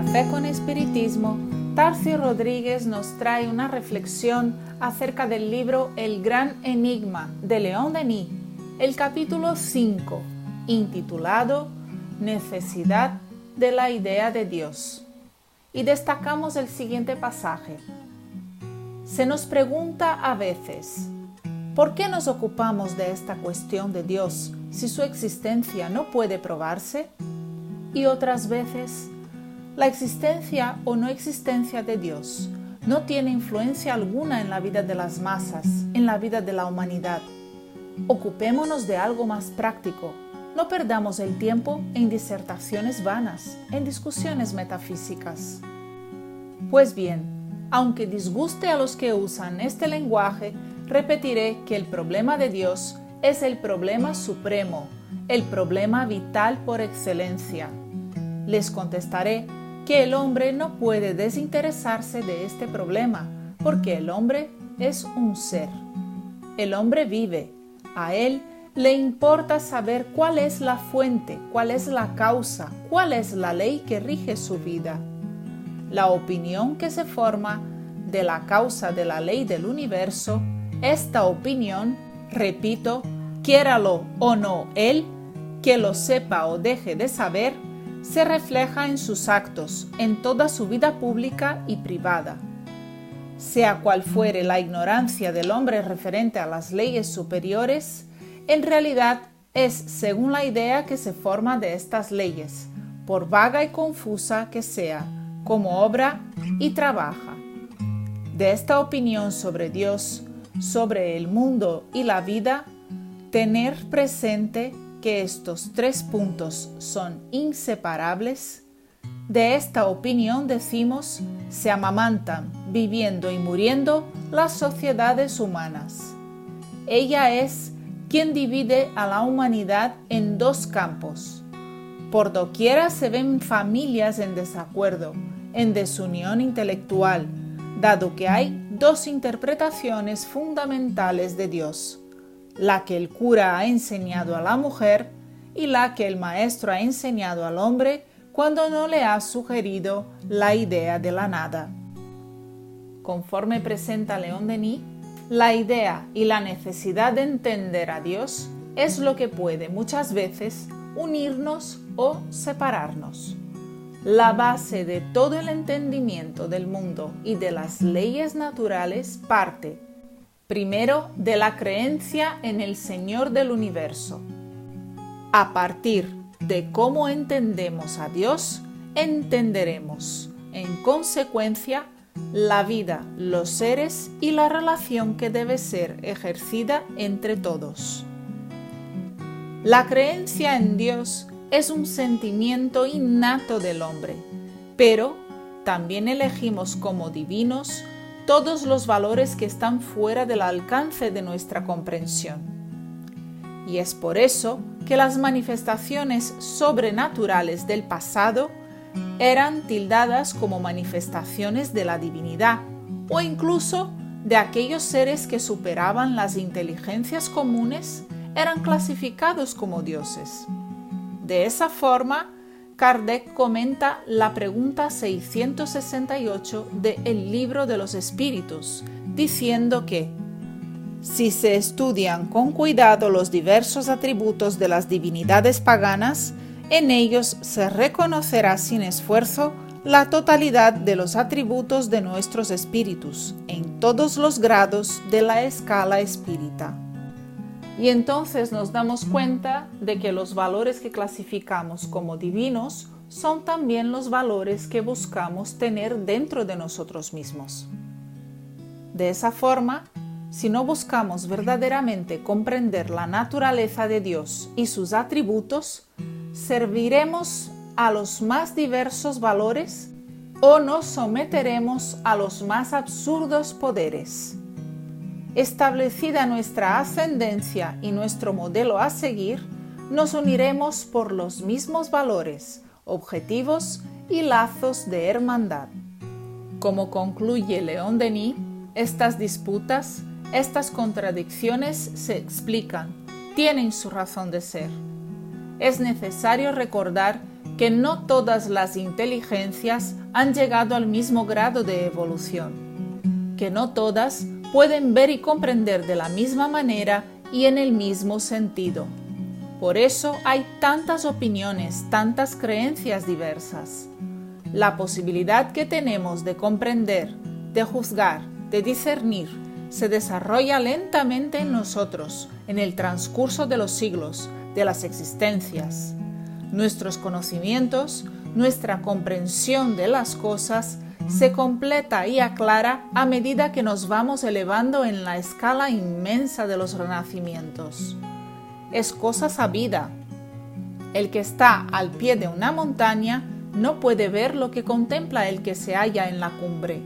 Café con Espiritismo, Tarcio Rodríguez nos trae una reflexión acerca del libro El Gran Enigma de León Denis, el capítulo 5, intitulado Necesidad de la idea de Dios. Y destacamos el siguiente pasaje. Se nos pregunta a veces, ¿por qué nos ocupamos de esta cuestión de Dios si su existencia no puede probarse? Y otras veces, la existencia o no existencia de Dios no tiene influencia alguna en la vida de las masas, en la vida de la humanidad. Ocupémonos de algo más práctico. No perdamos el tiempo en disertaciones vanas, en discusiones metafísicas. Pues bien, aunque disguste a los que usan este lenguaje, repetiré que el problema de Dios es el problema supremo, el problema vital por excelencia. Les contestaré que el hombre no puede desinteresarse de este problema, porque el hombre es un ser. El hombre vive, a él le importa saber cuál es la fuente, cuál es la causa, cuál es la ley que rige su vida. La opinión que se forma de la causa de la ley del universo, esta opinión, repito, quiéralo o no él, que lo sepa o deje de saber, se refleja en sus actos, en toda su vida pública y privada. Sea cual fuere la ignorancia del hombre referente a las leyes superiores, en realidad es según la idea que se forma de estas leyes, por vaga y confusa que sea, como obra y trabaja. De esta opinión sobre Dios, sobre el mundo y la vida, tener presente que estos tres puntos son inseparables, de esta opinión decimos se amamantan, viviendo y muriendo las sociedades humanas. Ella es quien divide a la humanidad en dos campos. Por doquiera se ven familias en desacuerdo, en desunión intelectual, dado que hay dos interpretaciones fundamentales de Dios la que el cura ha enseñado a la mujer y la que el maestro ha enseñado al hombre cuando no le ha sugerido la idea de la nada. Conforme presenta León Denis, la idea y la necesidad de entender a Dios es lo que puede muchas veces unirnos o separarnos. La base de todo el entendimiento del mundo y de las leyes naturales parte Primero, de la creencia en el Señor del universo. A partir de cómo entendemos a Dios, entenderemos, en consecuencia, la vida, los seres y la relación que debe ser ejercida entre todos. La creencia en Dios es un sentimiento innato del hombre, pero también elegimos como divinos todos los valores que están fuera del alcance de nuestra comprensión. Y es por eso que las manifestaciones sobrenaturales del pasado eran tildadas como manifestaciones de la divinidad o incluso de aquellos seres que superaban las inteligencias comunes eran clasificados como dioses. De esa forma, Kardec comenta la pregunta 668 de El libro de los espíritus, diciendo que si se estudian con cuidado los diversos atributos de las divinidades paganas, en ellos se reconocerá sin esfuerzo la totalidad de los atributos de nuestros espíritus en todos los grados de la escala espírita. Y entonces nos damos cuenta de que los valores que clasificamos como divinos son también los valores que buscamos tener dentro de nosotros mismos. De esa forma, si no buscamos verdaderamente comprender la naturaleza de Dios y sus atributos, serviremos a los más diversos valores o nos someteremos a los más absurdos poderes. Establecida nuestra ascendencia y nuestro modelo a seguir, nos uniremos por los mismos valores, objetivos y lazos de hermandad. Como concluye León Denis, estas disputas, estas contradicciones se explican, tienen su razón de ser. Es necesario recordar que no todas las inteligencias han llegado al mismo grado de evolución, que no todas pueden ver y comprender de la misma manera y en el mismo sentido. Por eso hay tantas opiniones, tantas creencias diversas. La posibilidad que tenemos de comprender, de juzgar, de discernir, se desarrolla lentamente en nosotros en el transcurso de los siglos, de las existencias. Nuestros conocimientos, nuestra comprensión de las cosas, se completa y aclara a medida que nos vamos elevando en la escala inmensa de los renacimientos. Es cosa sabida. El que está al pie de una montaña no puede ver lo que contempla el que se halla en la cumbre.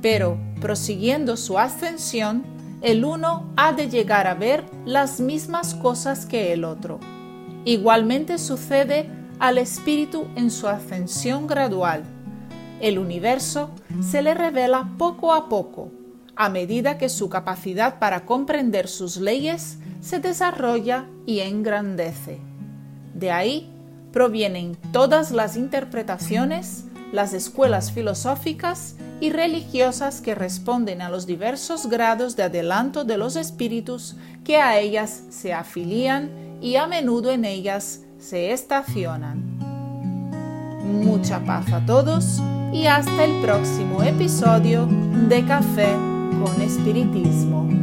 Pero, prosiguiendo su ascensión, el uno ha de llegar a ver las mismas cosas que el otro. Igualmente sucede al espíritu en su ascensión gradual el universo se le revela poco a poco, a medida que su capacidad para comprender sus leyes se desarrolla y engrandece. De ahí provienen todas las interpretaciones, las escuelas filosóficas y religiosas que responden a los diversos grados de adelanto de los espíritus que a ellas se afilian y a menudo en ellas se estacionan. Mucha paz a todos y hasta el próximo episodio de Café con Espiritismo.